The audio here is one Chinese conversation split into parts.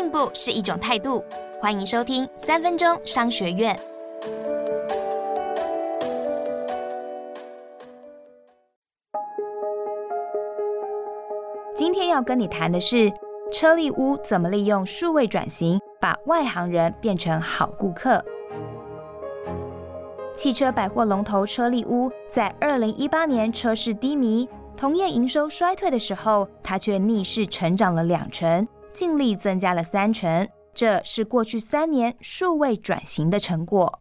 进步是一种态度。欢迎收听三分钟商学院。今天要跟你谈的是车力屋怎么利用数位转型，把外行人变成好顾客。汽车百货龙头车力屋在二零一八年车市低迷、同业营收衰退的时候，它却逆势成长了两成，净利增加了三成。这是过去三年数位转型的成果。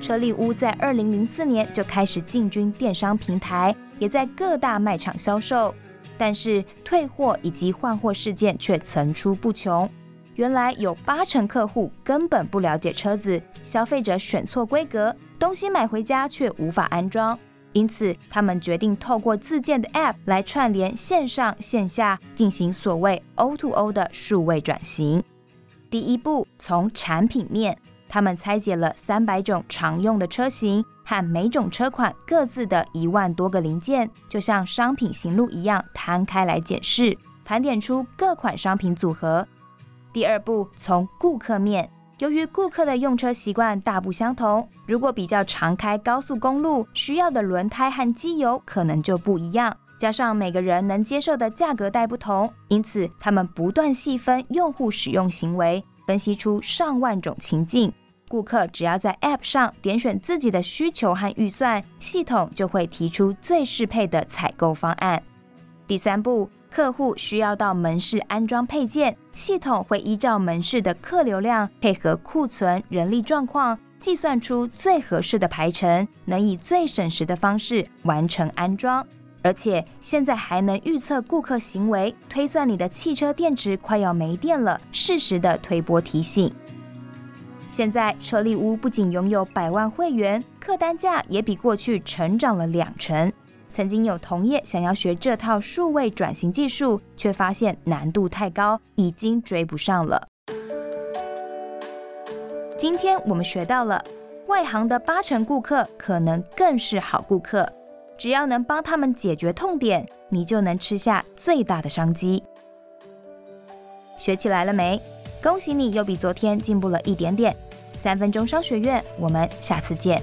车力屋在二零零四年就开始进军电商平台。也在各大卖场销售，但是退货以及换货事件却层出不穷。原来有八成客户根本不了解车子，消费者选错规格，东西买回家却无法安装。因此，他们决定透过自建的 App 来串联线上线下，进行所谓 O2O 的数位转型。第一步，从产品面。他们拆解了三百种常用的车型和每种车款各自的一万多个零件，就像商品行路一样摊开来检视，盘点出各款商品组合。第二步，从顾客面，由于顾客的用车习惯大不相同，如果比较常开高速公路，需要的轮胎和机油可能就不一样，加上每个人能接受的价格带不同，因此他们不断细分用户使用行为。分析出上万种情境，顾客只要在 App 上点选自己的需求和预算，系统就会提出最适配的采购方案。第三步，客户需要到门市安装配件，系统会依照门市的客流量，配合库存、人力状况，计算出最合适的排程，能以最省时的方式完成安装。而且现在还能预测顾客行为，推算你的汽车电池快要没电了，适时的推波提醒。现在车力屋不仅拥有百万会员，客单价也比过去成长了两成。曾经有同业想要学这套数位转型技术，却发现难度太高，已经追不上了。今天我们学到了，外行的八成顾客可能更是好顾客。只要能帮他们解决痛点，你就能吃下最大的商机。学起来了没？恭喜你又比昨天进步了一点点。三分钟商学院，我们下次见。